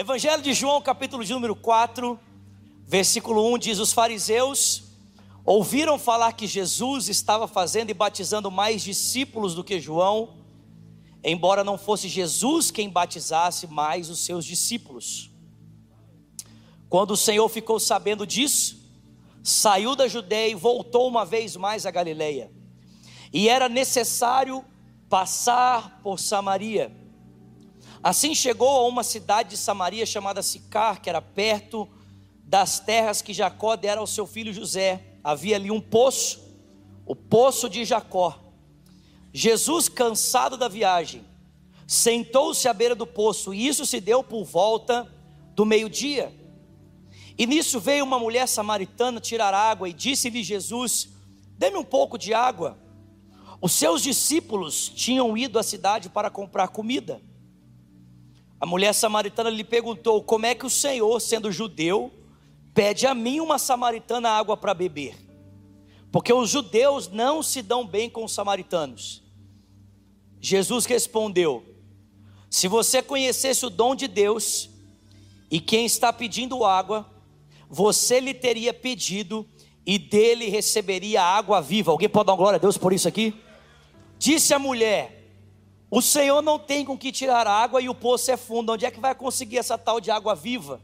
Evangelho de João, capítulo de número 4, versículo 1 diz: Os fariseus ouviram falar que Jesus estava fazendo e batizando mais discípulos do que João, embora não fosse Jesus quem batizasse mais os seus discípulos. Quando o Senhor ficou sabendo disso, saiu da Judeia e voltou uma vez mais a Galileia. E era necessário passar por Samaria. Assim chegou a uma cidade de Samaria chamada Sicar, que era perto das terras que Jacó dera ao seu filho José. Havia ali um poço, o poço de Jacó. Jesus, cansado da viagem, sentou-se à beira do poço, e isso se deu por volta do meio-dia. E nisso veio uma mulher samaritana tirar água, e disse-lhe Jesus: Dê-me um pouco de água. Os seus discípulos tinham ido à cidade para comprar comida. A mulher samaritana lhe perguntou: Como é que o Senhor, sendo judeu, pede a mim, uma samaritana, água para beber? Porque os judeus não se dão bem com os samaritanos. Jesus respondeu: Se você conhecesse o dom de Deus e quem está pedindo água, você lhe teria pedido e dele receberia água viva. Alguém pode dar glória a Deus por isso aqui? Disse a mulher: o Senhor não tem com que tirar água e o poço é fundo. Onde é que vai conseguir essa tal de água viva?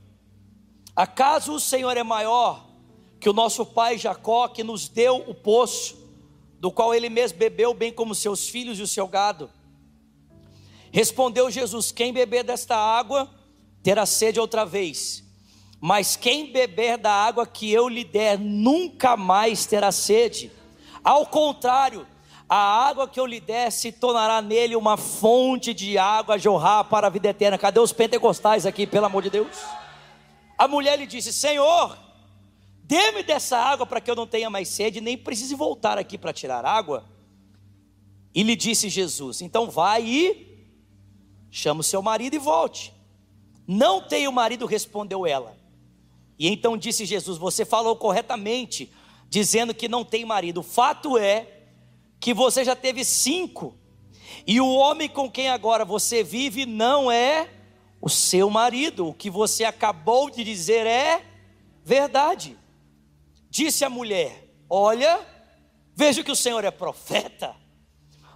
Acaso o Senhor é maior que o nosso pai Jacó, que nos deu o poço, do qual ele mesmo bebeu, bem como seus filhos e o seu gado? Respondeu Jesus: Quem beber desta água terá sede outra vez, mas quem beber da água que eu lhe der nunca mais terá sede. Ao contrário, a água que eu lhe der se tornará nele uma fonte de água a jorrar para a vida eterna. Cadê os pentecostais aqui, pelo amor de Deus? A mulher lhe disse: Senhor, dê-me dessa água para que eu não tenha mais sede, nem precise voltar aqui para tirar água. E lhe disse Jesus: Então vai e chama o seu marido e volte. Não tenho marido, respondeu ela. E então disse Jesus: Você falou corretamente, dizendo que não tem marido. O fato é que você já teve cinco, e o homem com quem agora você vive não é o seu marido, o que você acabou de dizer é verdade. Disse a mulher: Olha, vejo que o Senhor é profeta.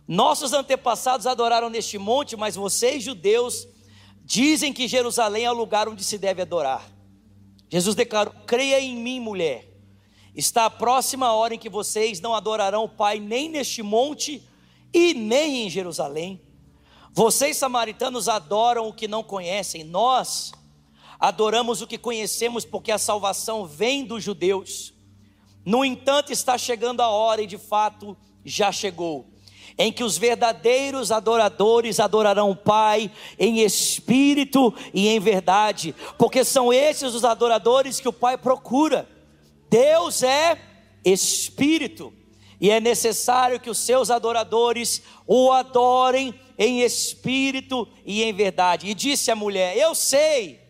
Nossos antepassados adoraram neste monte, mas vocês, judeus, dizem que Jerusalém é o lugar onde se deve adorar. Jesus declarou: Creia em mim, mulher. Está a próxima hora em que vocês não adorarão o Pai nem neste monte e nem em Jerusalém. Vocês, samaritanos, adoram o que não conhecem, nós adoramos o que conhecemos, porque a salvação vem dos judeus. No entanto, está chegando a hora, e de fato já chegou, em que os verdadeiros adoradores adorarão o Pai em espírito e em verdade, porque são esses os adoradores que o Pai procura. Deus é espírito e é necessário que os seus adoradores o adorem em espírito e em verdade. E disse a mulher: Eu sei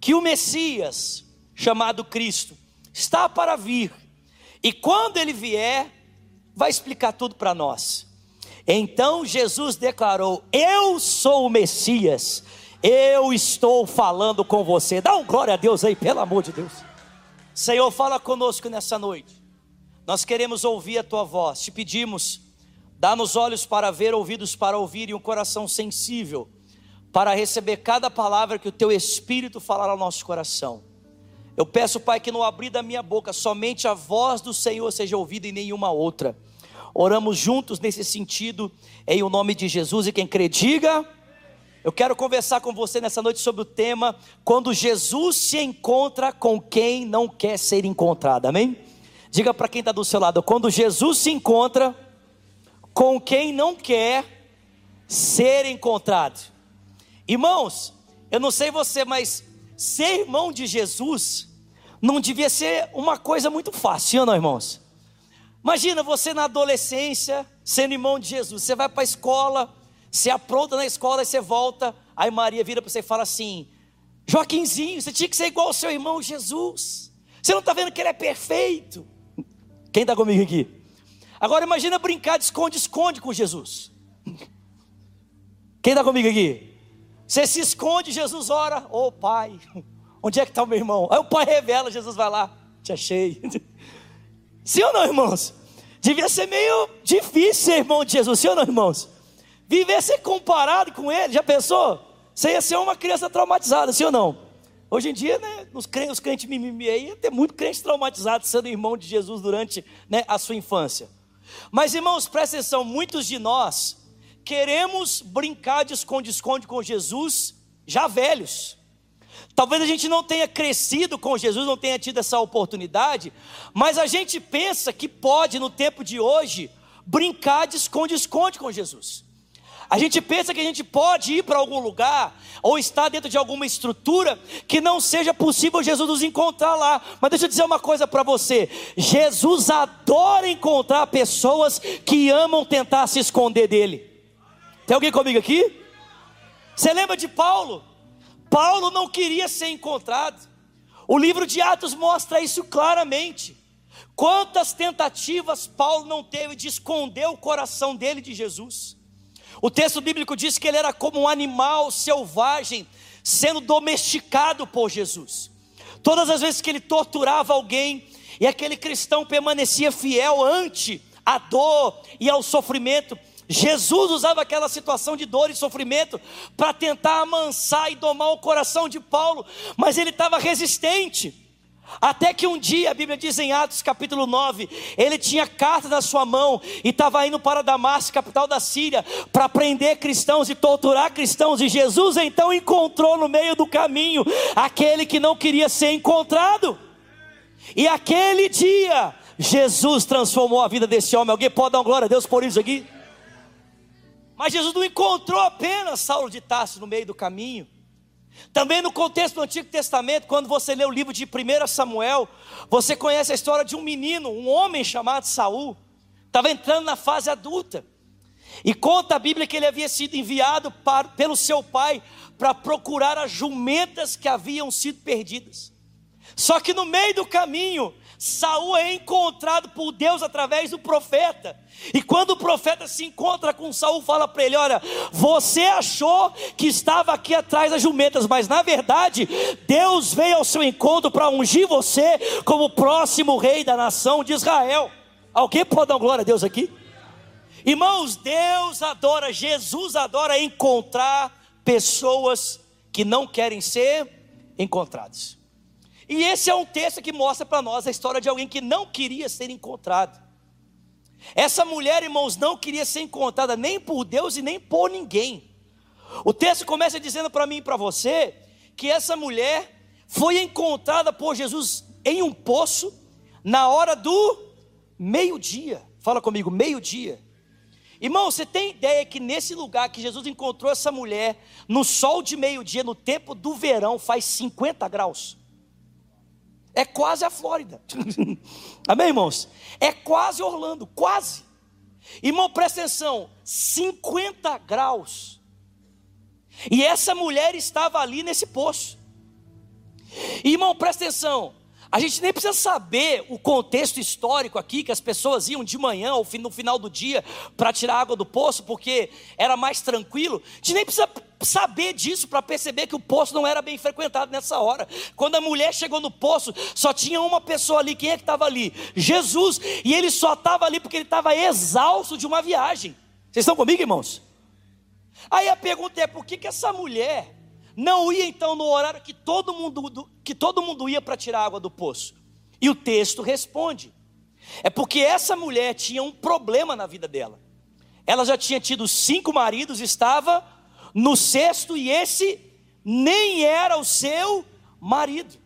que o Messias, chamado Cristo, está para vir, e quando ele vier, vai explicar tudo para nós. Então Jesus declarou: Eu sou o Messias, eu estou falando com você. Dá um glória a Deus aí, pelo amor de Deus. Senhor, fala conosco nessa noite. Nós queremos ouvir a tua voz. Te pedimos, dá-nos olhos para ver, ouvidos para ouvir e um coração sensível para receber cada palavra que o teu Espírito falar ao nosso coração. Eu peço, Pai, que no abrir da minha boca somente a voz do Senhor seja ouvida e nenhuma outra. Oramos juntos nesse sentido, em o nome de Jesus. E quem crê, diga. Eu quero conversar com você nessa noite sobre o tema quando Jesus se encontra com quem não quer ser encontrado. Amém? Diga para quem está do seu lado, quando Jesus se encontra com quem não quer ser encontrado. Irmãos, eu não sei você, mas ser irmão de Jesus não devia ser uma coisa muito fácil, não, irmãos? Imagina você na adolescência, sendo irmão de Jesus. Você vai para a escola, você apronta na escola e você volta. Aí Maria vira para você e fala assim: Joaquinzinho, você tinha que ser igual ao seu irmão Jesus. Você não está vendo que ele é perfeito? Quem está comigo aqui? Agora imagina brincar de esconde-esconde com Jesus. Quem está comigo aqui? Você se esconde, Jesus ora, ô oh, pai, onde é que está o meu irmão? Aí o pai revela, Jesus vai lá, te achei. Sim ou não, irmãos? Devia ser meio difícil ser irmão de Jesus, sim ou não, irmãos? Viver ser comparado com ele, já pensou? Você ia ser uma criança traumatizada, sim ou não? Hoje em dia, né, os crentes, os crentes mimimi aí, ia ter muito crente traumatizado sendo irmão de Jesus durante né, a sua infância. Mas, irmãos, presta atenção, muitos de nós queremos brincar de esconde-esconde com Jesus já velhos. Talvez a gente não tenha crescido com Jesus, não tenha tido essa oportunidade, mas a gente pensa que pode, no tempo de hoje, brincar de esconde-esconde com Jesus. A gente pensa que a gente pode ir para algum lugar ou estar dentro de alguma estrutura que não seja possível Jesus nos encontrar lá. Mas deixa eu dizer uma coisa para você: Jesus adora encontrar pessoas que amam tentar se esconder dele. Tem alguém comigo aqui? Você lembra de Paulo? Paulo não queria ser encontrado. O livro de Atos mostra isso claramente. Quantas tentativas Paulo não teve de esconder o coração dele de Jesus. O texto bíblico diz que ele era como um animal selvagem sendo domesticado por Jesus. Todas as vezes que ele torturava alguém e aquele cristão permanecia fiel ante a dor e ao sofrimento, Jesus usava aquela situação de dor e sofrimento para tentar amansar e domar o coração de Paulo, mas ele estava resistente. Até que um dia, a Bíblia diz em Atos capítulo 9, ele tinha carta na sua mão e estava indo para Damasco, capital da Síria, para prender cristãos e torturar cristãos. E Jesus então encontrou no meio do caminho aquele que não queria ser encontrado. E aquele dia, Jesus transformou a vida desse homem. Alguém pode dar glória a Deus por isso aqui? Mas Jesus não encontrou apenas Saulo de Tarso no meio do caminho. Também no contexto do Antigo Testamento, quando você lê o livro de 1 Samuel, você conhece a história de um menino, um homem chamado Saul, estava entrando na fase adulta. E conta a Bíblia que ele havia sido enviado para, pelo seu pai para procurar as jumentas que haviam sido perdidas. Só que no meio do caminho, Saul é encontrado por Deus através do profeta. E quando o profeta se encontra com Saul, fala para ele: Olha, você achou que estava aqui atrás das jumentas, mas na verdade, Deus veio ao seu encontro para ungir você como próximo rei da nação de Israel. Alguém pode dar glória a Deus aqui? Irmãos, Deus adora, Jesus adora encontrar pessoas que não querem ser encontradas. E esse é um texto que mostra para nós a história de alguém que não queria ser encontrado. Essa mulher, irmãos, não queria ser encontrada nem por Deus e nem por ninguém. O texto começa dizendo para mim e para você que essa mulher foi encontrada por Jesus em um poço na hora do meio-dia. Fala comigo, meio-dia. Irmão, você tem ideia que nesse lugar que Jesus encontrou essa mulher, no sol de meio-dia, no tempo do verão, faz 50 graus? É quase a Flórida. Amém, irmãos? É quase Orlando, quase. Irmão, presta atenção: 50 graus. E essa mulher estava ali nesse poço. Irmão, presta atenção. A gente nem precisa saber o contexto histórico aqui, que as pessoas iam de manhã ou no final do dia para tirar água do poço, porque era mais tranquilo. A gente nem precisa saber disso para perceber que o poço não era bem frequentado nessa hora. Quando a mulher chegou no poço, só tinha uma pessoa ali. Quem é que estava ali? Jesus. E ele só estava ali porque ele estava exausto de uma viagem. Vocês estão comigo, irmãos? Aí a pergunta é: por que, que essa mulher não ia então no horário que todo mundo, que todo mundo ia para tirar água do poço? E o texto responde: é porque essa mulher tinha um problema na vida dela. Ela já tinha tido cinco maridos, estava no sexto, e esse nem era o seu marido.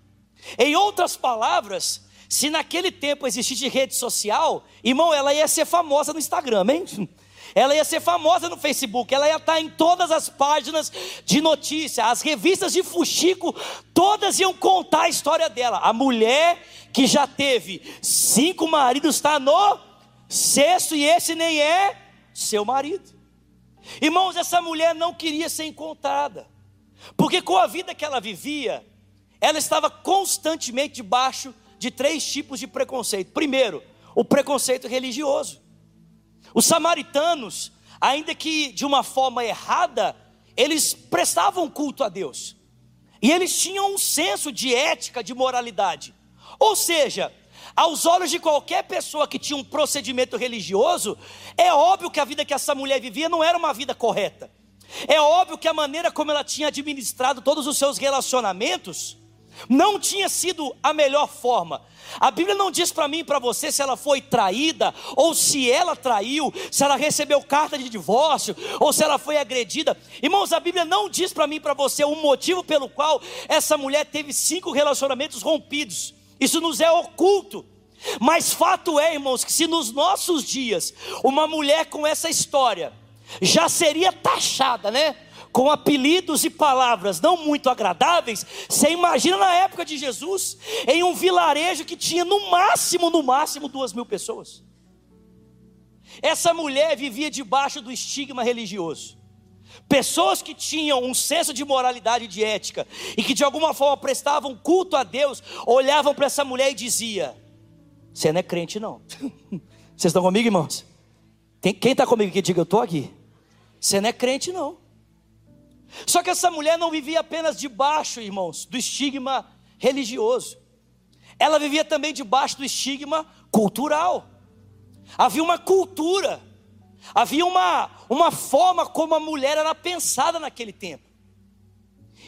Em outras palavras, se naquele tempo existisse rede social, irmão, ela ia ser famosa no Instagram, hein? ela ia ser famosa no Facebook, ela ia estar em todas as páginas de notícia, as revistas de fuxico, todas iam contar a história dela. A mulher que já teve cinco maridos está no sexto e esse nem é seu marido. Irmãos, essa mulher não queria ser encontrada, porque com a vida que ela vivia, ela estava constantemente debaixo de três tipos de preconceito. Primeiro, o preconceito religioso. Os samaritanos, ainda que de uma forma errada, eles prestavam culto a Deus. E eles tinham um senso de ética, de moralidade. Ou seja, aos olhos de qualquer pessoa que tinha um procedimento religioso, é óbvio que a vida que essa mulher vivia não era uma vida correta. É óbvio que a maneira como ela tinha administrado todos os seus relacionamentos não tinha sido a melhor forma. A Bíblia não diz para mim e para você se ela foi traída, ou se ela traiu, se ela recebeu carta de divórcio, ou se ela foi agredida. Irmãos, a Bíblia não diz para mim e para você o motivo pelo qual essa mulher teve cinco relacionamentos rompidos. Isso nos é oculto. Mas fato é, irmãos, que se nos nossos dias uma mulher com essa história já seria taxada, né? Com apelidos e palavras não muito agradáveis. Você imagina na época de Jesus, em um vilarejo que tinha no máximo, no máximo, duas mil pessoas. Essa mulher vivia debaixo do estigma religioso. Pessoas que tinham um senso de moralidade e de ética e que de alguma forma prestavam culto a Deus, olhavam para essa mulher e dizia: Você não é crente, não. Vocês estão comigo, irmãos? Quem está comigo que diga, eu estou aqui. Você não é crente, não. Só que essa mulher não vivia apenas debaixo, irmãos, do estigma religioso. Ela vivia também debaixo do estigma cultural. Havia uma cultura, havia uma, uma forma como a mulher era pensada naquele tempo.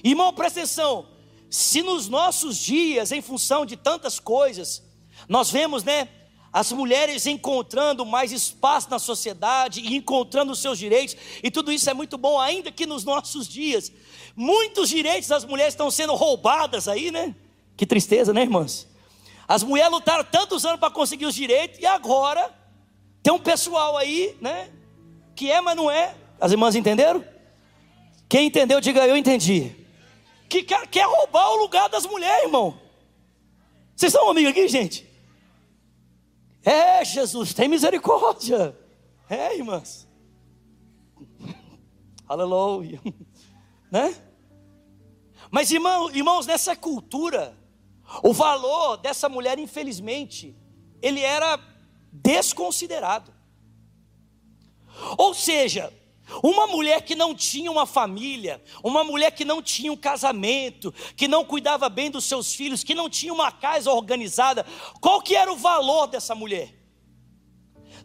Irmão, presta atenção. Se nos nossos dias, em função de tantas coisas, nós vemos, né, as mulheres encontrando mais espaço na sociedade e encontrando os seus direitos, e tudo isso é muito bom, ainda que nos nossos dias, muitos direitos das mulheres estão sendo roubadas aí, né? Que tristeza, né, irmãs? As mulheres lutaram tantos anos para conseguir os direitos, e agora tem um pessoal aí, né? Que é, mas não é. As irmãs entenderam? Quem entendeu, diga eu entendi. Que quer, quer roubar o lugar das mulheres, irmão. Vocês estão comigo aqui, gente? É, Jesus, tem misericórdia. É, irmãs. Aleluia. Né? Mas, irmão, irmãos, nessa cultura, o valor dessa mulher, infelizmente, ele era desconsiderado. Ou seja, uma mulher que não tinha uma família, uma mulher que não tinha um casamento, que não cuidava bem dos seus filhos, que não tinha uma casa organizada, qual que era o valor dessa mulher?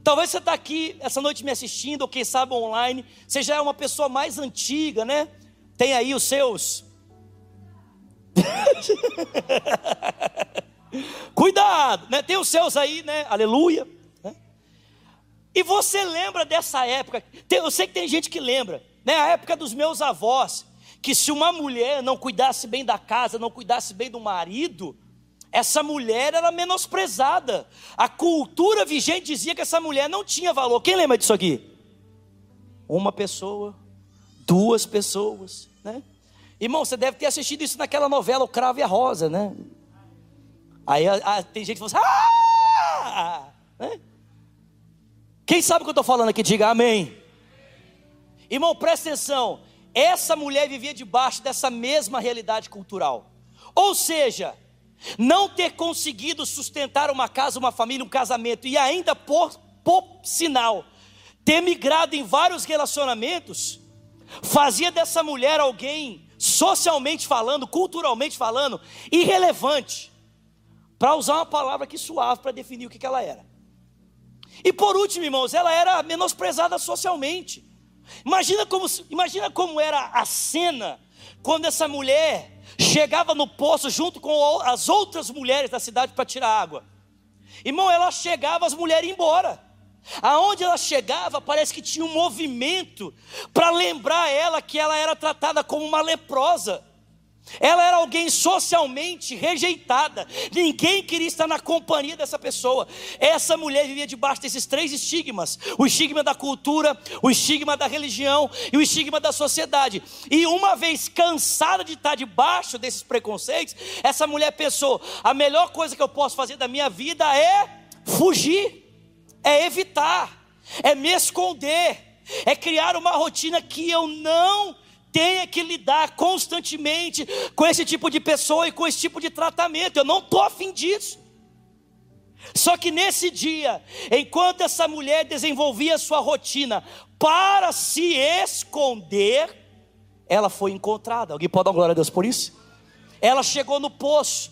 Talvez você está aqui essa noite me assistindo, ou quem sabe online, você já é uma pessoa mais antiga, né? Tem aí os seus. Cuidado, né? Tem os seus aí, né? Aleluia. E você lembra dessa época? Eu sei que tem gente que lembra, né? A época dos meus avós, que se uma mulher não cuidasse bem da casa, não cuidasse bem do marido, essa mulher era menosprezada. A cultura vigente dizia que essa mulher não tinha valor. Quem lembra disso aqui? Uma pessoa, duas pessoas, né? Irmão, você deve ter assistido isso naquela novela O Cravo e a Rosa, né? Aí a, a, tem gente que fala assim, ah! Né? Quem sabe o que eu estou falando aqui, diga amém. Irmão, presta atenção. Essa mulher vivia debaixo dessa mesma realidade cultural. Ou seja, não ter conseguido sustentar uma casa, uma família, um casamento e ainda por, por sinal ter migrado em vários relacionamentos, fazia dessa mulher alguém socialmente falando, culturalmente falando, irrelevante. Para usar uma palavra que suave para definir o que, que ela era. E por último, irmãos, ela era menosprezada socialmente. Imagina como, imagina como era a cena quando essa mulher chegava no poço junto com as outras mulheres da cidade para tirar água. Irmão, ela chegava, as mulheres iam embora. Aonde ela chegava, parece que tinha um movimento para lembrar ela que ela era tratada como uma leprosa. Ela era alguém socialmente rejeitada. Ninguém queria estar na companhia dessa pessoa. Essa mulher vivia debaixo desses três estigmas: o estigma da cultura, o estigma da religião e o estigma da sociedade. E uma vez cansada de estar debaixo desses preconceitos, essa mulher pensou: a melhor coisa que eu posso fazer da minha vida é fugir, é evitar, é me esconder, é criar uma rotina que eu não tenha que lidar constantemente com esse tipo de pessoa e com esse tipo de tratamento. Eu não estou afim disso. Só que nesse dia, enquanto essa mulher desenvolvia sua rotina para se esconder, ela foi encontrada. Alguém pode dar glória a Deus por isso? Ela chegou no poço,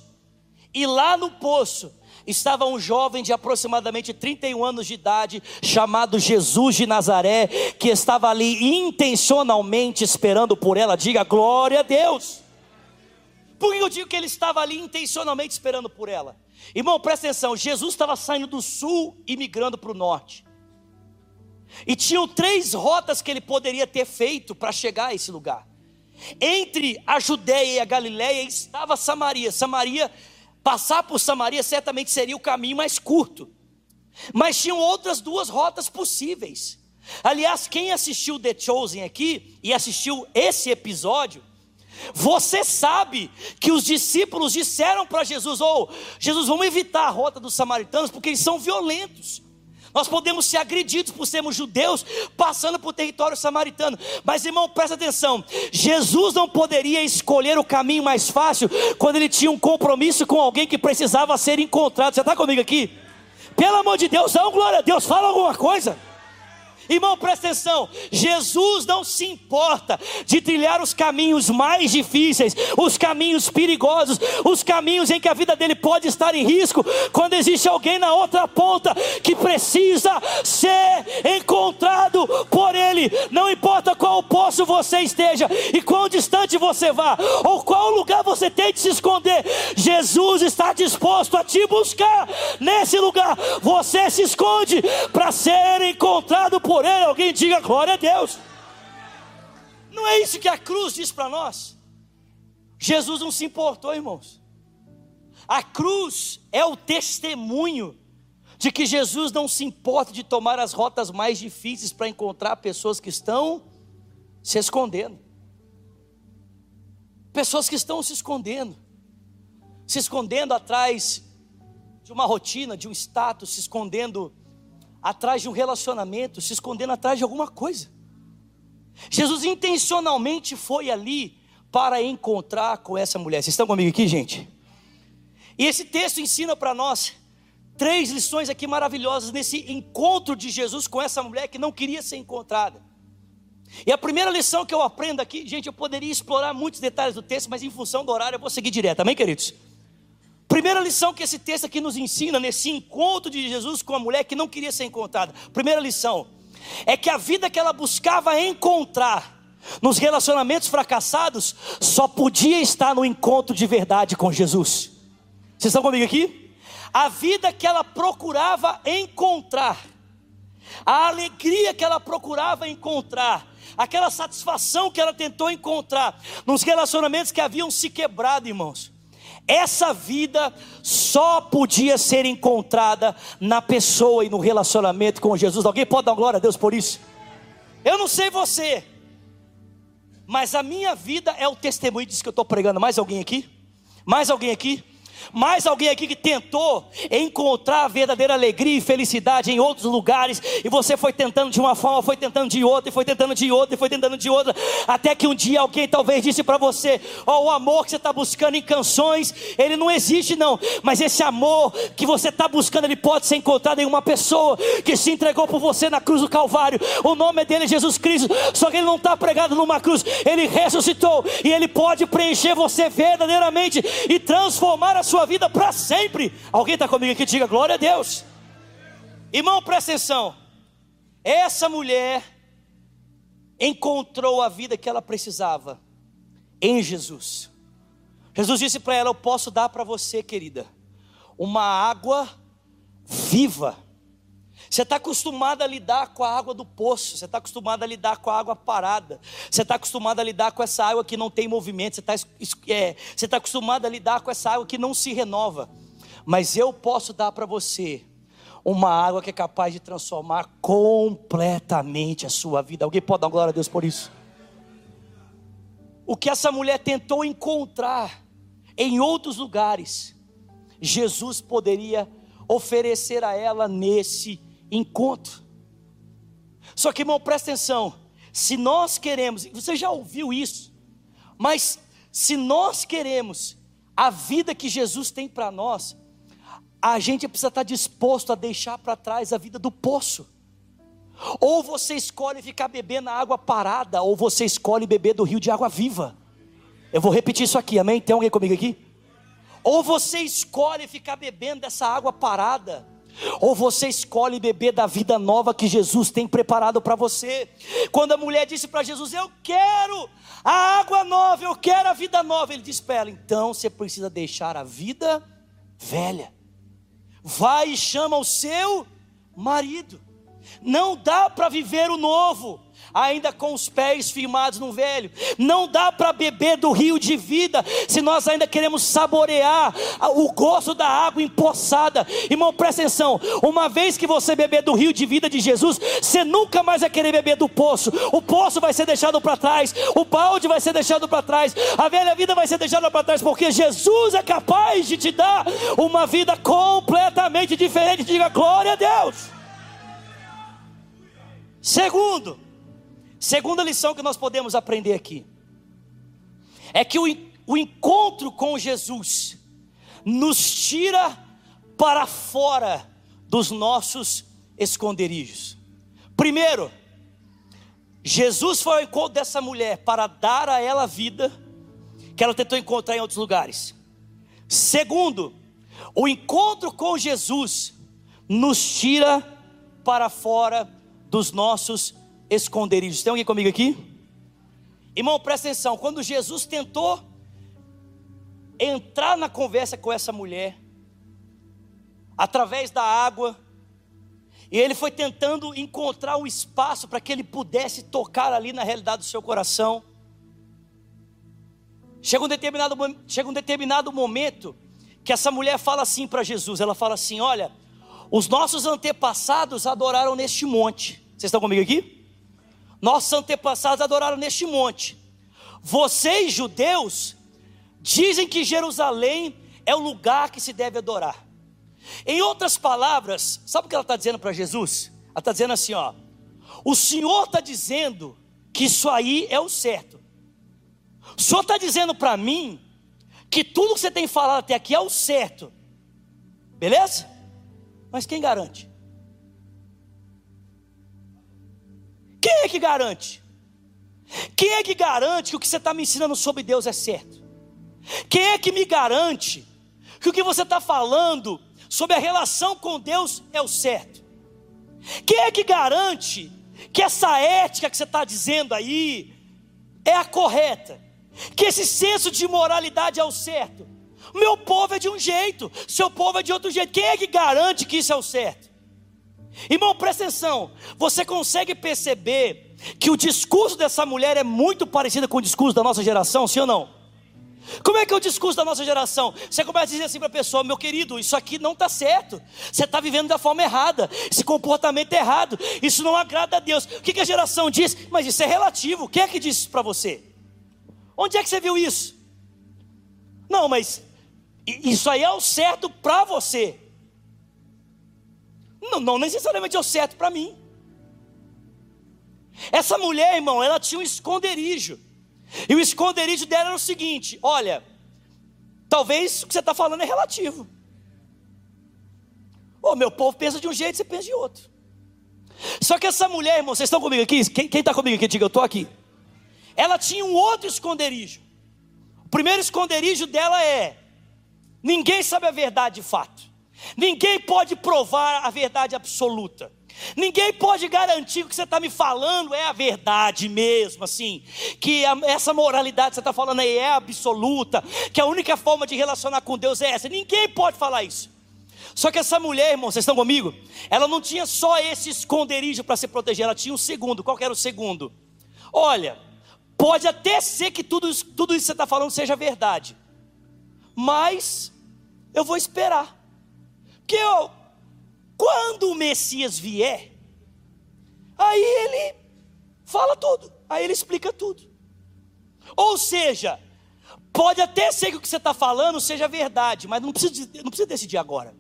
e lá no poço estava um jovem de aproximadamente 31 anos de idade, chamado Jesus de Nazaré, que estava ali intencionalmente esperando por ela. Diga glória a Deus. Por que eu digo que ele estava ali intencionalmente esperando por ela? Irmão, presta atenção: Jesus estava saindo do sul e migrando para o norte. E tinham três rotas que ele poderia ter feito para chegar a esse lugar. Entre a Judéia e a Galiléia estava Samaria. Samaria, passar por Samaria certamente seria o caminho mais curto. Mas tinham outras duas rotas possíveis. Aliás, quem assistiu The Chosen aqui e assistiu esse episódio, você sabe que os discípulos disseram para Jesus: "Ou oh, Jesus, vamos evitar a rota dos samaritanos porque eles são violentos. Nós podemos ser agredidos por sermos judeus passando por território samaritano. Mas irmão, presta atenção: Jesus não poderia escolher o caminho mais fácil quando ele tinha um compromisso com alguém que precisava ser encontrado. Você está comigo aqui? Pelo amor de Deus, dá um glória a Deus, fala alguma coisa. Irmão, presta atenção: Jesus não se importa de trilhar os caminhos mais difíceis, os caminhos perigosos, os caminhos em que a vida dele pode estar em risco, quando existe alguém na outra ponta que precisa ser encontrado por ele. Não importa qual poço você esteja e quão distante você vá, ou qual lugar você tem de se esconder, Jesus está disposto a te buscar nesse lugar. Você se esconde para ser encontrado por alguém diga glória a Deus. Não é isso que a cruz diz para nós. Jesus não se importou, irmãos. A cruz é o testemunho de que Jesus não se importa de tomar as rotas mais difíceis para encontrar pessoas que estão se escondendo. Pessoas que estão se escondendo, se escondendo atrás de uma rotina, de um status, se escondendo atrás de um relacionamento, se escondendo atrás de alguma coisa. Jesus intencionalmente foi ali para encontrar com essa mulher. Vocês estão comigo aqui, gente? E esse texto ensina para nós três lições aqui maravilhosas nesse encontro de Jesus com essa mulher que não queria ser encontrada. E a primeira lição que eu aprendo aqui, gente, eu poderia explorar muitos detalhes do texto, mas em função do horário eu vou seguir direto, amém, queridos? Primeira lição que esse texto aqui nos ensina, nesse encontro de Jesus com a mulher que não queria ser encontrada. Primeira lição é que a vida que ela buscava encontrar nos relacionamentos fracassados só podia estar no encontro de verdade com Jesus. Vocês estão comigo aqui? A vida que ela procurava encontrar, a alegria que ela procurava encontrar, aquela satisfação que ela tentou encontrar nos relacionamentos que haviam se quebrado, irmãos essa vida só podia ser encontrada na pessoa e no relacionamento com Jesus. Alguém pode dar glória a Deus por isso? Eu não sei você, mas a minha vida é o testemunho disso que eu estou pregando. Mais alguém aqui? Mais alguém aqui? Mais alguém aqui que tentou encontrar a verdadeira alegria e felicidade em outros lugares, e você foi tentando de uma forma, foi tentando de outra, e foi tentando de outra, e foi tentando de outra, até que um dia alguém talvez disse para você: Ó, oh, o amor que você está buscando em canções, ele não existe, não, mas esse amor que você está buscando, ele pode ser encontrado em uma pessoa que se entregou por você na cruz do Calvário. O nome dele é Jesus Cristo, só que ele não está pregado numa cruz, ele ressuscitou, e ele pode preencher você verdadeiramente e transformar a sua vida para sempre. Alguém está comigo aqui? Diga glória a Deus. Irmão, presta atenção. Essa mulher encontrou a vida que ela precisava em Jesus. Jesus disse para ela: Eu posso dar para você, querida, uma água viva você está acostumado a lidar com a água do poço, você está acostumado a lidar com a água parada, você está acostumado a lidar com essa água que não tem movimento, você está é, você tá acostumado a lidar com essa água que não se renova. Mas eu posso dar para você uma água que é capaz de transformar completamente a sua vida. Alguém pode dar glória a Deus por isso? O que essa mulher tentou encontrar em outros lugares, Jesus poderia oferecer a ela nesse encontro. Só que, irmão, presta atenção. Se nós queremos, você já ouviu isso, mas se nós queremos a vida que Jesus tem para nós, a gente precisa estar disposto a deixar para trás a vida do poço. Ou você escolhe ficar bebendo água parada, ou você escolhe beber do rio de água viva. Eu vou repetir isso aqui, amém? Tem alguém comigo aqui? Ou você escolhe ficar bebendo dessa água parada, ou você escolhe beber da vida nova que Jesus tem preparado para você. Quando a mulher disse para Jesus: Eu quero a água nova, eu quero a vida nova, ele disse para ela: Então você precisa deixar a vida velha. Vai e chama o seu marido. Não dá para viver o novo ainda com os pés firmados no velho. Não dá para beber do rio de vida se nós ainda queremos saborear o gosto da água empoçada. Irmão, presta atenção: uma vez que você beber do rio de vida de Jesus, você nunca mais vai querer beber do poço. O poço vai ser deixado para trás, o balde vai ser deixado para trás, a velha vida vai ser deixada para trás, porque Jesus é capaz de te dar uma vida completamente diferente. Diga glória a Deus. Segundo, Segunda lição que nós podemos aprender aqui é que o, o encontro com Jesus nos tira para fora dos nossos esconderijos. Primeiro, Jesus foi ao encontro dessa mulher para dar a ela vida que ela tentou encontrar em outros lugares. Segundo, o encontro com Jesus nos tira para fora dos nossos esconderijos. Tem alguém comigo aqui? Irmão, presta atenção. Quando Jesus tentou entrar na conversa com essa mulher, através da água, e ele foi tentando encontrar um espaço para que ele pudesse tocar ali na realidade do seu coração. Chega um determinado, chega um determinado momento que essa mulher fala assim para Jesus: ela fala assim, olha, os nossos antepassados adoraram neste monte. Vocês estão comigo aqui? Nossos antepassados adoraram neste monte. Vocês, judeus, dizem que Jerusalém é o lugar que se deve adorar. Em outras palavras, sabe o que ela está dizendo para Jesus? Ela está dizendo assim: ó, o Senhor está dizendo que isso aí é o certo. O Senhor está dizendo para mim que tudo que você tem falado até aqui é o certo. Beleza? Mas quem garante? Quem é que garante? Quem é que garante que o que você está me ensinando sobre Deus é certo? Quem é que me garante que o que você está falando sobre a relação com Deus é o certo? Quem é que garante que essa ética que você está dizendo aí é a correta? Que esse senso de moralidade é o certo? Meu povo é de um jeito, seu povo é de outro jeito. Quem é que garante que isso é o certo? Irmão, presta atenção. Você consegue perceber que o discurso dessa mulher é muito parecido com o discurso da nossa geração, sim ou não? Como é que é o discurso da nossa geração? Você começa a dizer assim para a pessoa: meu querido, isso aqui não está certo. Você está vivendo da forma errada. Esse comportamento é errado. Isso não agrada a Deus. O que, que a geração diz? Mas isso é relativo. Quem é que disse isso para você? Onde é que você viu isso? Não, mas isso aí é o certo para você. Não, não necessariamente é o certo para mim. Essa mulher, irmão, ela tinha um esconderijo. E o esconderijo dela era o seguinte: olha, talvez o que você está falando é relativo. O meu povo pensa de um jeito, você pensa de outro. Só que essa mulher, irmão, vocês estão comigo aqui? Quem está comigo aqui? Diga, eu estou aqui. Ela tinha um outro esconderijo. O primeiro esconderijo dela é: ninguém sabe a verdade de fato. Ninguém pode provar a verdade absoluta. Ninguém pode garantir que o que você está me falando é a verdade mesmo, assim, que a, essa moralidade que você está falando aí é absoluta, que a única forma de relacionar com Deus é essa. Ninguém pode falar isso. Só que essa mulher, irmão, vocês estão comigo? Ela não tinha só esse esconderijo para se proteger, ela tinha um segundo. Qual era o segundo? Olha, pode até ser que tudo, tudo isso que você está falando seja verdade, mas eu vou esperar. Porque ó, quando o Messias vier, aí ele fala tudo, aí ele explica tudo. Ou seja, pode até ser que o que você está falando seja verdade, mas não precisa, não precisa decidir agora.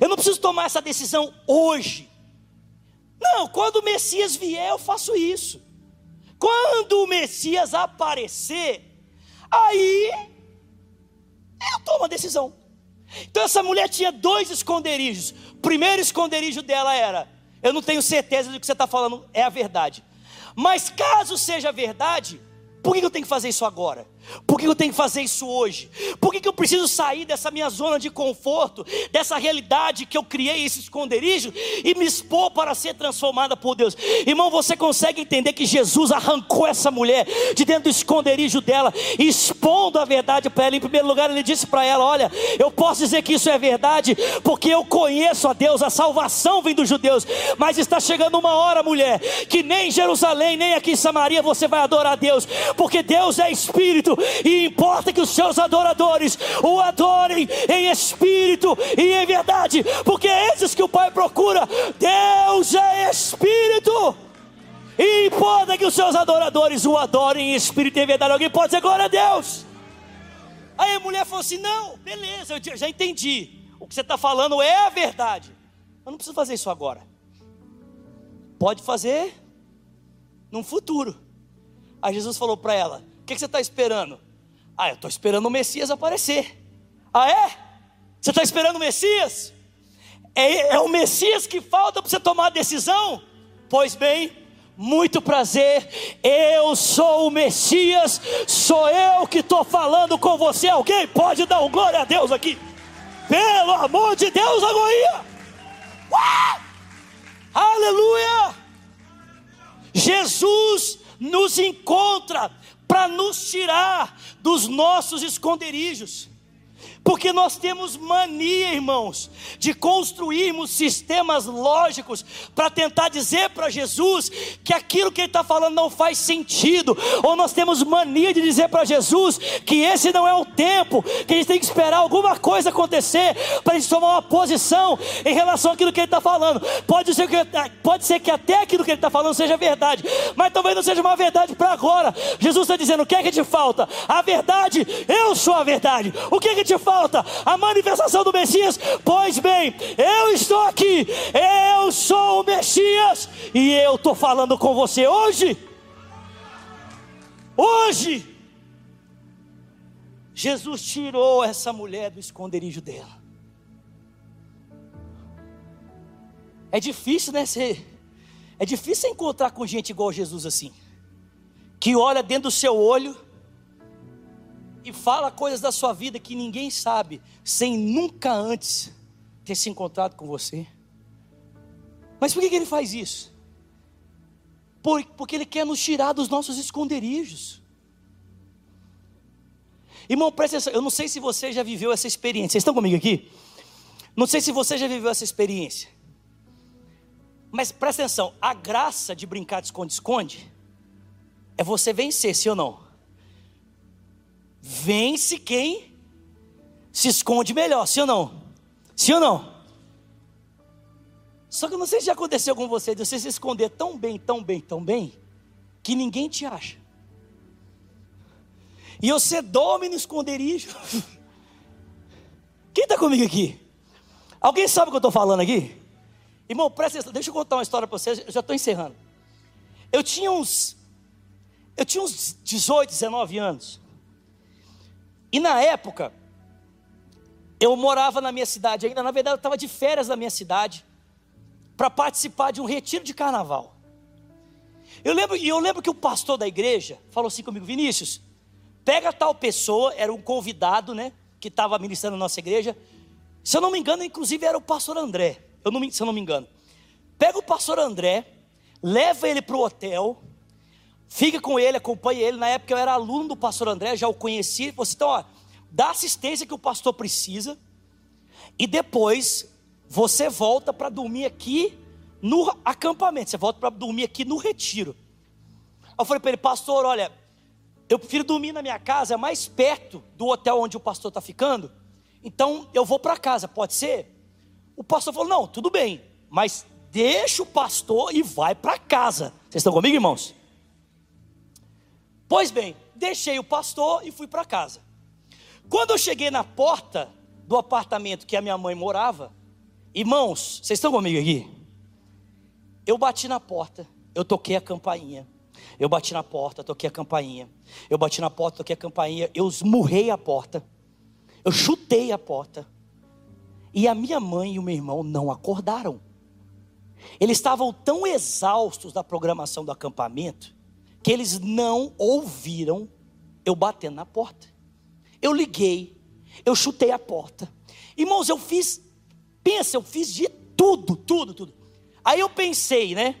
Eu não preciso tomar essa decisão hoje. Não, quando o Messias vier, eu faço isso. Quando o Messias aparecer, aí eu tomo a decisão. Então essa mulher tinha dois esconderijos. O primeiro esconderijo dela era: Eu não tenho certeza de que você está falando é a verdade. Mas caso seja verdade, por que eu tenho que fazer isso agora? Por que eu tenho que fazer isso hoje? Por que eu preciso sair dessa minha zona de conforto, dessa realidade que eu criei, esse esconderijo, e me expor para ser transformada por Deus? Irmão, você consegue entender que Jesus arrancou essa mulher de dentro do esconderijo dela, expondo a verdade para ela? Em primeiro lugar, ele disse para ela: Olha, eu posso dizer que isso é verdade, porque eu conheço a Deus, a salvação vem dos judeus, mas está chegando uma hora, mulher, que nem em Jerusalém, nem aqui em Samaria você vai adorar a Deus, porque Deus é Espírito e importa que os seus adoradores o adorem em espírito e em verdade, porque é esses que o Pai procura. Deus é Espírito. E importa que os seus adoradores o adorem em espírito e em verdade. Alguém pode dizer glória a Deus? Aí a mulher falou assim: Não, beleza, eu já entendi. O que você está falando é a verdade. Eu não preciso fazer isso agora. Pode fazer no futuro. Aí Jesus falou para ela: o que, você está esperando? Ah, eu estou esperando o Messias aparecer. Ah, é? Você está esperando o Messias? É, é o Messias que falta para você tomar a decisão? Pois bem, muito prazer, eu sou o Messias, sou eu que estou falando com você. Alguém pode dar um glória a Deus aqui? Pelo amor de Deus, agonia! Aleluia! Jesus nos encontra para nos tirar dos nossos esconderijos. Porque nós temos mania, irmãos, de construirmos sistemas lógicos para tentar dizer para Jesus que aquilo que ele está falando não faz sentido, ou nós temos mania de dizer para Jesus que esse não é o tempo, que a gente tem que esperar alguma coisa acontecer para a gente tomar uma posição em relação àquilo que ele está falando. Pode ser, que, pode ser que até aquilo que ele está falando seja verdade, mas talvez não seja uma verdade para agora. Jesus está dizendo: o que é que te falta? A verdade, eu sou a verdade. O que é que te falta? Volta, a manifestação do Messias. Pois bem, eu estou aqui, eu sou o Messias e eu estou falando com você hoje. Hoje, Jesus tirou essa mulher do esconderijo dela. É difícil, né? Ser, é difícil encontrar com gente igual Jesus assim, que olha dentro do seu olho e fala coisas da sua vida que ninguém sabe, sem nunca antes ter se encontrado com você. Mas por que, que ele faz isso? Por, porque ele quer nos tirar dos nossos esconderijos. Irmão, presta atenção, eu não sei se você já viveu essa experiência. Vocês estão comigo aqui? Não sei se você já viveu essa experiência. Mas presta atenção, a graça de brincar de esconde-esconde é você vencer, sim ou não? Vence quem se esconde melhor, sim ou não? Sim ou não? Só que eu não sei se já aconteceu com você, de você se esconder tão bem, tão bem, tão bem, que ninguém te acha. E você dorme no esconderijo. Quem está comigo aqui? Alguém sabe o que eu estou falando aqui? Irmão, presta atenção, deixa eu contar uma história para vocês, eu já estou encerrando. Eu tinha uns, eu tinha uns 18, 19 anos. E na época, eu morava na minha cidade ainda, na verdade eu estava de férias na minha cidade, para participar de um retiro de carnaval. Eu lembro, e eu lembro que o pastor da igreja falou assim comigo, Vinícius, pega tal pessoa, era um convidado, né, que estava ministrando na nossa igreja. Se eu não me engano, inclusive era o pastor André. Eu não, se eu não me engano. Pega o pastor André, leva ele para o hotel, Fica com ele, acompanhe ele. Na época eu era aluno do pastor André, já o conheci. Você então, ó, dá assistência que o pastor precisa. E depois você volta para dormir aqui no acampamento. Você volta para dormir aqui no retiro. Eu falei para ele, pastor, olha, eu prefiro dormir na minha casa, é mais perto do hotel onde o pastor está ficando. Então eu vou para casa, pode ser? O pastor falou: não, tudo bem, mas deixa o pastor e vai para casa. Vocês estão comigo, irmãos? Pois bem, deixei o pastor e fui para casa. Quando eu cheguei na porta do apartamento que a minha mãe morava, irmãos, vocês estão comigo aqui? Eu bati na porta, eu toquei a campainha. Eu bati na porta, toquei a campainha. Eu bati na porta, toquei a campainha. Eu esmurrei a porta. Eu chutei a porta. E a minha mãe e o meu irmão não acordaram. Eles estavam tão exaustos da programação do acampamento que eles não ouviram eu batendo na porta. Eu liguei, eu chutei a porta. Irmãos, eu fiz, pensa, eu fiz de tudo, tudo, tudo. Aí eu pensei, né?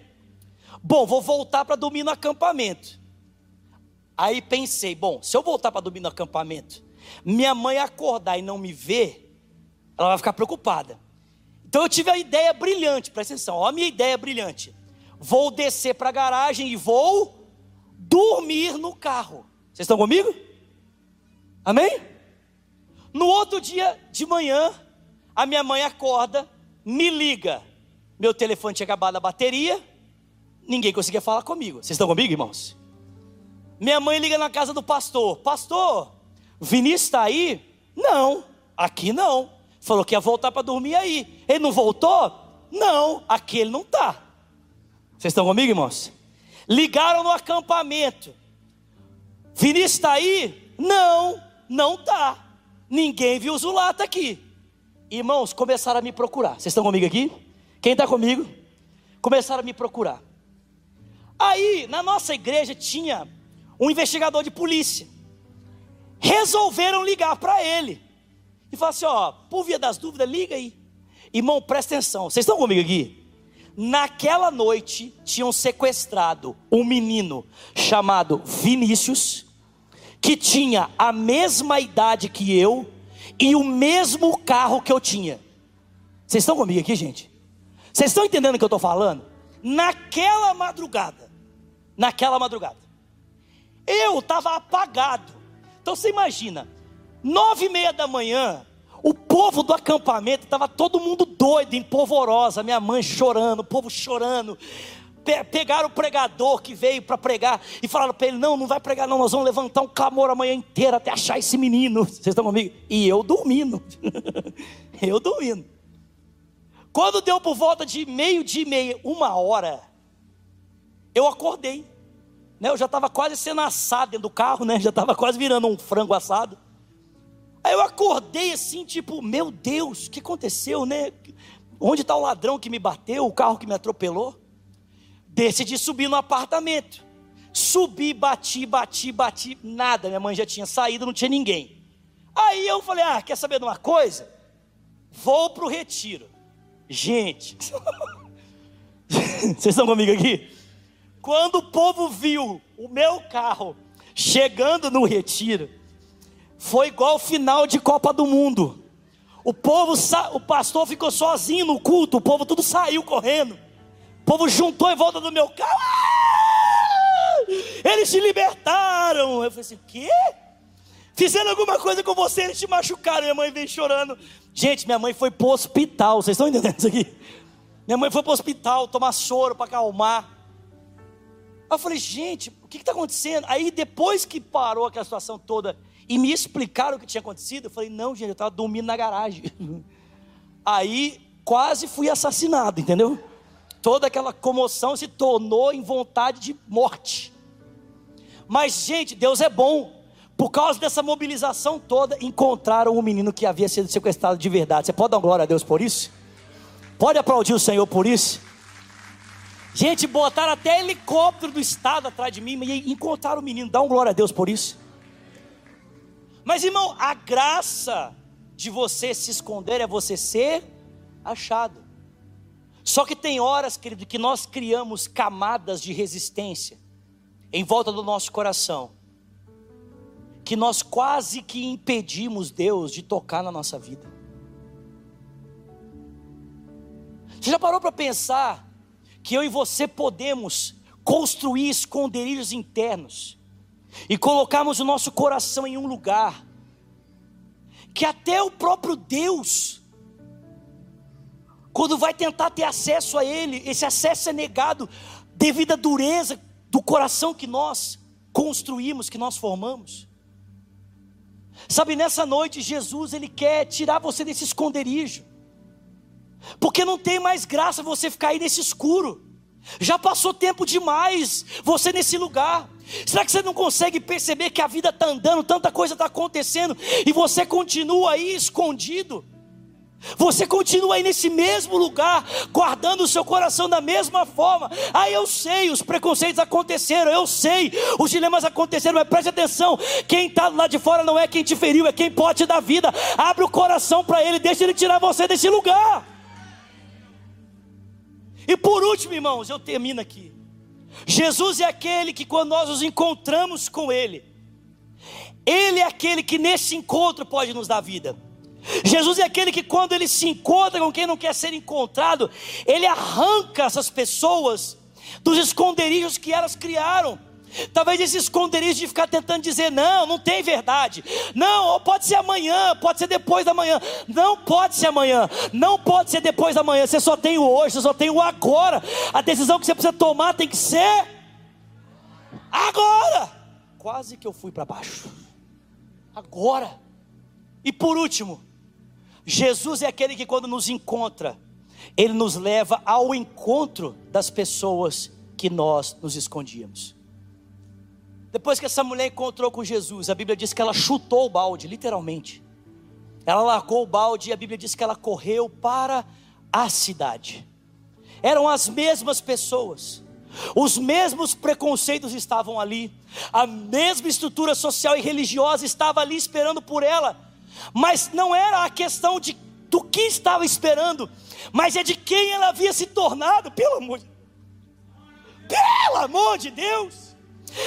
Bom, vou voltar para dormir no acampamento. Aí pensei, bom, se eu voltar para dormir no acampamento, minha mãe acordar e não me ver, ela vai ficar preocupada. Então eu tive a ideia brilhante, presta atenção, olha a minha ideia brilhante. Vou descer para a garagem e vou dormir no carro. Vocês estão comigo? Amém? No outro dia de manhã, a minha mãe acorda, me liga. Meu telefone tinha acabado a bateria, ninguém conseguia falar comigo. Vocês estão comigo, irmãos? Minha mãe liga na casa do pastor: Pastor, Vinícius está aí? Não, aqui não. Falou que ia voltar para dormir aí. Ele não voltou? Não, aqui ele não está. Vocês estão comigo, irmãos? Ligaram no acampamento. Vinícius está aí? Não, não está. Ninguém viu o Zulata aqui. Irmãos, começaram a me procurar. Vocês estão comigo aqui? Quem está comigo? Começaram a me procurar. Aí, na nossa igreja tinha um investigador de polícia. Resolveram ligar para ele. E falar assim: ó, por via das dúvidas, liga aí. Irmão, presta atenção. Vocês estão comigo aqui? Naquela noite tinham sequestrado um menino chamado Vinícius, que tinha a mesma idade que eu e o mesmo carro que eu tinha. Vocês estão comigo aqui, gente? Vocês estão entendendo o que eu estou falando? Naquela madrugada, naquela madrugada, eu estava apagado. Então você imagina, nove e meia da manhã, o povo do acampamento estava todo mundo doido, em polvorosa, minha mãe chorando, o povo chorando. Pe pegaram o pregador que veio para pregar e falaram para ele: Não, não vai pregar, não, nós vamos levantar um clamor a manhã inteira até achar esse menino. Vocês estão comigo? E eu dormindo, eu dormindo. Quando deu por volta de meio dia e meia, uma hora, eu acordei. Né? Eu já estava quase sendo assado dentro do carro, né? Já estava quase virando um frango assado. Eu acordei assim, tipo, meu Deus, o que aconteceu, né? Onde está o ladrão que me bateu, o carro que me atropelou? Decidi subir no apartamento. Subi, bati, bati, bati, nada. Minha mãe já tinha saído, não tinha ninguém. Aí eu falei: ah, quer saber de uma coisa? Vou para o retiro. Gente, vocês estão comigo aqui? Quando o povo viu o meu carro chegando no retiro, foi igual final de Copa do Mundo. O povo, o pastor ficou sozinho no culto, o povo tudo saiu correndo. O povo juntou em volta do meu carro. Ah! Eles te libertaram. Eu falei assim: o quê? Fizeram alguma coisa com você, eles te machucaram. Minha mãe veio chorando. Gente, minha mãe foi para o hospital. Vocês estão entendendo isso aqui? Minha mãe foi para o hospital tomar soro para acalmar. Eu falei, gente, o que está acontecendo? Aí depois que parou aquela situação toda e me explicaram o que tinha acontecido, eu falei, não, gente, eu estava dormindo na garagem. Aí quase fui assassinado, entendeu? Toda aquela comoção se tornou em vontade de morte. Mas, gente, Deus é bom. Por causa dessa mobilização toda, encontraram o menino que havia sido sequestrado de verdade. Você pode dar glória a Deus por isso? Pode aplaudir o Senhor por isso? Gente, botaram até helicóptero do estado atrás de mim e encontraram o menino. Dá um glória a Deus por isso. Mas irmão, a graça de você se esconder é você ser achado. Só que tem horas, querido, que nós criamos camadas de resistência em volta do nosso coração, que nós quase que impedimos Deus de tocar na nossa vida. Você já parou para pensar que eu e você podemos construir esconderijos internos e colocarmos o nosso coração em um lugar que até o próprio Deus, quando vai tentar ter acesso a Ele, esse acesso é negado devido à dureza do coração que nós construímos, que nós formamos. Sabe, nessa noite, Jesus, Ele quer tirar você desse esconderijo. Porque não tem mais graça você ficar aí nesse escuro. Já passou tempo demais você nesse lugar. Será que você não consegue perceber que a vida está andando, tanta coisa está acontecendo e você continua aí escondido? Você continua aí nesse mesmo lugar, guardando o seu coração da mesma forma. Ah, eu sei, os preconceitos aconteceram, eu sei, os dilemas aconteceram, mas preste atenção: quem está lá de fora não é quem te feriu, é quem pode te dar vida. Abre o coração para Ele, deixa Ele tirar você desse lugar. E por último, irmãos, eu termino aqui. Jesus é aquele que, quando nós nos encontramos com Ele, Ele é aquele que nesse encontro pode nos dar vida. Jesus é aquele que, quando ele se encontra com quem não quer ser encontrado, ele arranca essas pessoas dos esconderijos que elas criaram. Talvez esse esconderijo de ficar tentando dizer, não, não tem verdade. Não, pode ser amanhã, pode ser depois da manhã. Não pode ser amanhã, não pode ser depois da manhã. Você só tem o hoje, você só tem o agora. A decisão que você precisa tomar tem que ser agora. Quase que eu fui para baixo. Agora. E por último, Jesus é aquele que, quando nos encontra, ele nos leva ao encontro das pessoas que nós nos escondíamos. Depois que essa mulher encontrou com Jesus, a Bíblia diz que ela chutou o balde, literalmente. Ela largou o balde e a Bíblia diz que ela correu para a cidade. Eram as mesmas pessoas, os mesmos preconceitos estavam ali, a mesma estrutura social e religiosa estava ali esperando por ela mas não era a questão de do que estava esperando, mas é de quem ela havia se tornado, pelo amor de pelo amor de Deus.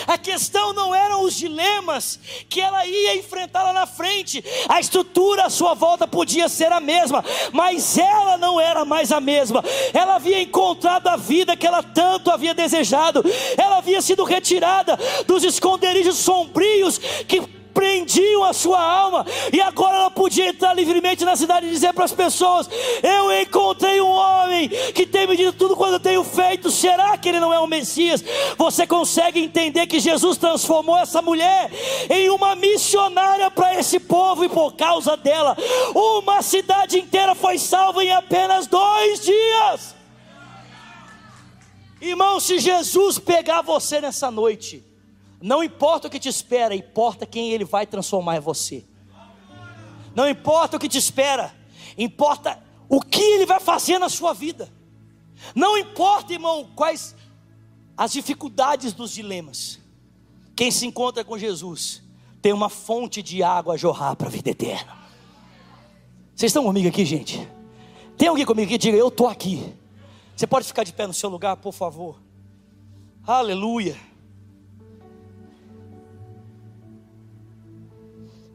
A questão não eram os dilemas que ela ia enfrentar lá na frente. A estrutura à sua volta podia ser a mesma, mas ela não era mais a mesma. Ela havia encontrado a vida que ela tanto havia desejado. Ela havia sido retirada dos esconderijos sombrios que prendiam a sua alma, e agora ela podia entrar livremente na cidade e dizer para as pessoas: Eu encontrei um homem que tem me dito tudo quando eu tenho feito, será que ele não é o Messias? Você consegue entender que Jesus transformou essa mulher em uma missionária para esse povo, e por causa dela, uma cidade inteira foi salva em apenas dois dias. Irmão, se Jesus pegar você nessa noite, não importa o que te espera, importa quem ele vai transformar em você. Não importa o que te espera, importa o que ele vai fazer na sua vida. Não importa, irmão, quais as dificuldades dos dilemas. Quem se encontra com Jesus tem uma fonte de água a jorrar para a vida eterna. Vocês estão comigo aqui, gente? Tem alguém comigo que diga, eu estou aqui. Você pode ficar de pé no seu lugar, por favor. Aleluia.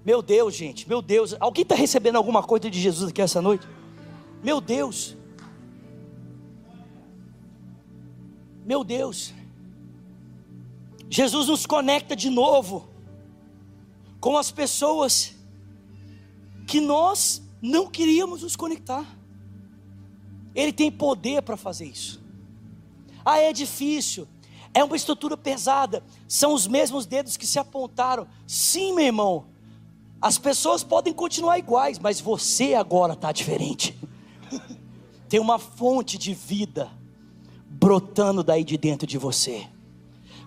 Meu Deus, gente, meu Deus. Alguém está recebendo alguma coisa de Jesus aqui essa noite? Meu Deus. Meu Deus. Jesus nos conecta de novo com as pessoas que nós não queríamos nos conectar. Ele tem poder para fazer isso. Ah, é difícil. É uma estrutura pesada. São os mesmos dedos que se apontaram. Sim, meu irmão. As pessoas podem continuar iguais, mas você agora está diferente. Tem uma fonte de vida brotando daí de dentro de você.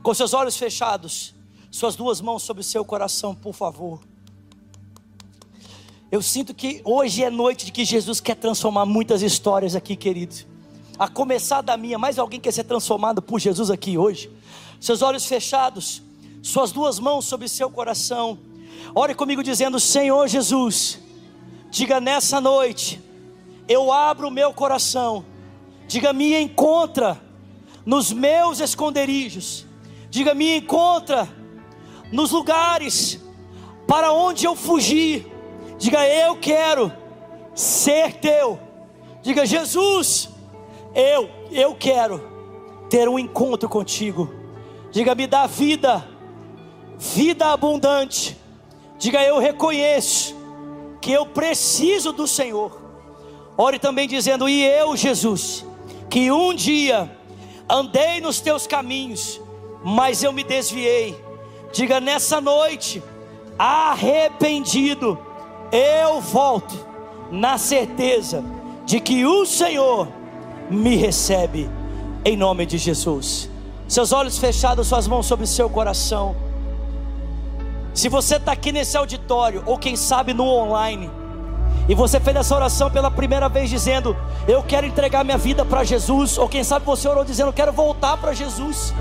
Com seus olhos fechados, suas duas mãos sobre o seu coração, por favor. Eu sinto que hoje é noite de que Jesus quer transformar muitas histórias aqui, queridos. A começar da minha, mais alguém quer ser transformado por Jesus aqui hoje? Seus olhos fechados, suas duas mãos sobre seu coração. Ore comigo dizendo: Senhor Jesus, diga nessa noite, eu abro o meu coração, diga me encontra nos meus esconderijos, diga me encontra nos lugares para onde eu fugi, diga eu quero ser teu, diga Jesus, eu, eu quero ter um encontro contigo, diga me dá vida, vida abundante Diga eu reconheço que eu preciso do Senhor. Ore também dizendo: E eu, Jesus, que um dia andei nos teus caminhos, mas eu me desviei. Diga nessa noite, arrependido, eu volto na certeza de que o Senhor me recebe em nome de Jesus. Seus olhos fechados, suas mãos sobre seu coração. Se você está aqui nesse auditório, ou quem sabe no online, e você fez essa oração pela primeira vez dizendo: Eu quero entregar minha vida para Jesus, ou quem sabe você orou dizendo: Eu quero voltar para Jesus.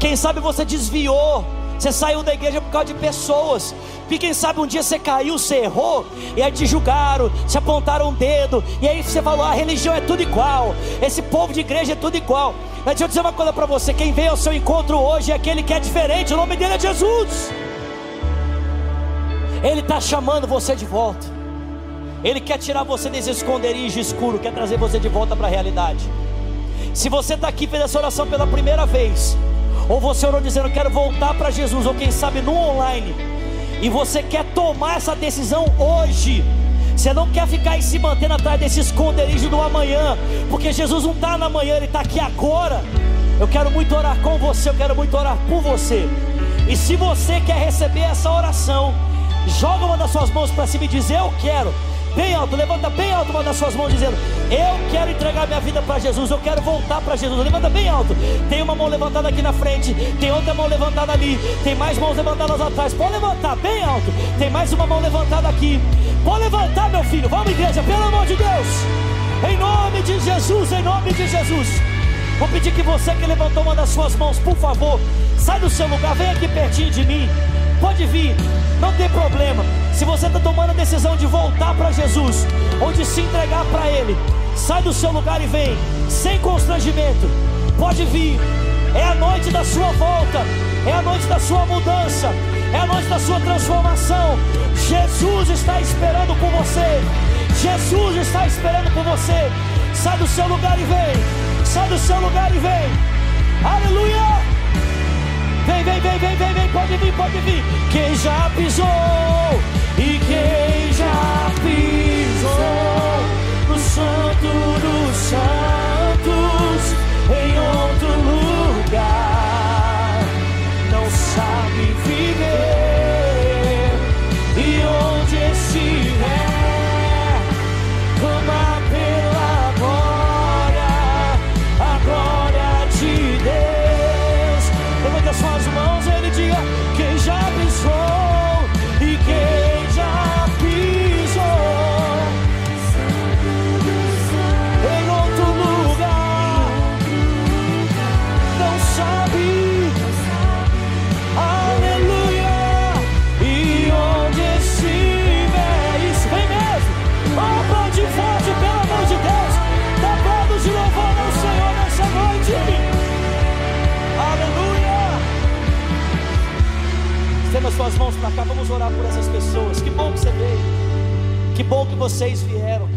Quem sabe você desviou, você saiu da igreja por causa de pessoas. E quem sabe um dia você caiu, você errou, e aí te julgaram, te apontaram um dedo, e aí você falou: a religião é tudo igual, esse povo de igreja é tudo igual. Mas deixa eu dizer uma coisa para você: quem veio ao seu encontro hoje é aquele que é diferente, o nome dele é Jesus. Ele está chamando você de volta. Ele quer tirar você desse esconderijo escuro, quer trazer você de volta para a realidade. Se você está aqui fez essa oração pela primeira vez, ou você orou dizendo quero voltar para Jesus, ou quem sabe no online, e você quer tomar essa decisão hoje, você não quer ficar e se mantendo atrás desse esconderijo do amanhã, porque Jesus não está na manhã, Ele está aqui agora. Eu quero muito orar com você, eu quero muito orar por você. E se você quer receber essa oração, joga uma das suas mãos para cima e diz: Eu quero. Bem alto, levanta bem alto uma das suas mãos, dizendo: Eu quero entregar minha vida para Jesus, eu quero voltar para Jesus. Levanta bem alto. Tem uma mão levantada aqui na frente, tem outra mão levantada ali, tem mais mãos levantadas atrás. Pode levantar bem alto. Tem mais uma mão levantada aqui. Pode levantar, meu filho. Vamos, igreja, pelo amor de Deus. Em nome de Jesus, em nome de Jesus. Vou pedir que você que levantou uma das suas mãos, por favor, sai do seu lugar, vem aqui pertinho de mim. Pode vir, não tem problema. Se você está tomando a decisão de voltar para Jesus, ou de se entregar para Ele, sai do seu lugar e vem, sem constrangimento. Pode vir, é a noite da sua volta, é a noite da sua mudança, é a noite da sua transformação. Jesus está esperando por você, Jesus está esperando por você. Sai do seu lugar e vem, sai do seu lugar e vem, aleluia. Vem, vem, vem, vem, vem, vem, pode vir, pode vir. Quem já pisou e quem já pisou no santo dos suas mãos para cá, vamos orar por essas pessoas. Que bom que você veio. Que bom que vocês vieram.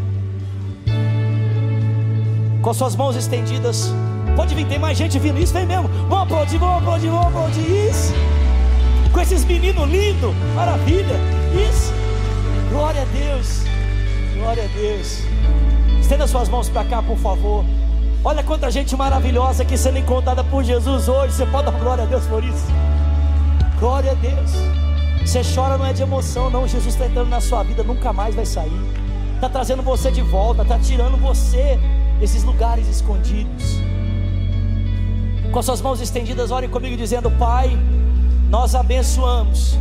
Com as suas mãos estendidas. Pode vir, tem mais gente vindo. Isso vem mesmo. Vamos aplaudir, vamos aplaudir, vamos aplaudir. Isso. Com esses meninos lindos. Maravilha. Isso. Glória a Deus. Glória a Deus. Estenda suas mãos para cá, por favor. Olha quanta gente maravilhosa aqui sendo encontrada por Jesus hoje. Você pode dar glória a Deus por isso? Glória a Deus. Você chora não é de emoção, não. Jesus está entrando na sua vida, nunca mais vai sair. Está trazendo você de volta, está tirando você desses lugares escondidos. Com as suas mãos estendidas, ore comigo dizendo: Pai, nós abençoamos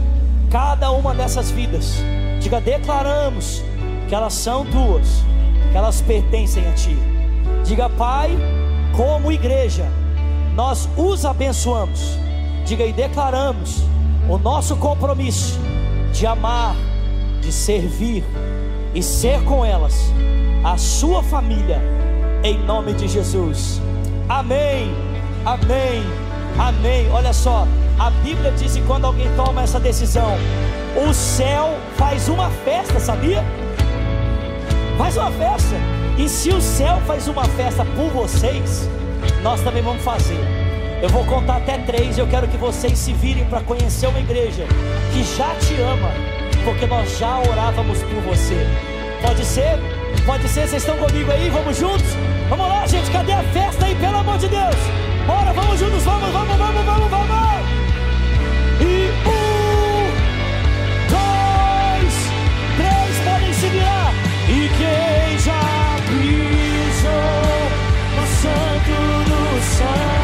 cada uma dessas vidas. Diga, declaramos que elas são tuas, que elas pertencem a Ti. Diga, Pai, como igreja, nós os abençoamos. Diga e declaramos o nosso compromisso de amar, de servir e ser com elas a sua família, em nome de Jesus. Amém, amém, amém. Olha só, a Bíblia diz que quando alguém toma essa decisão, o céu faz uma festa, sabia? Faz uma festa. E se o céu faz uma festa por vocês, nós também vamos fazer. Eu vou contar até três. Eu quero que vocês se virem para conhecer uma igreja que já te ama, porque nós já orávamos por você. Pode ser? Pode ser? Vocês estão comigo aí? Vamos juntos? Vamos lá, gente. Cadê a festa aí? Pelo amor de Deus. Bora, vamos juntos. Vamos, vamos, vamos, vamos, vamos. E um, dois, três. Podem se virar. E quem já pisou no santo do santo.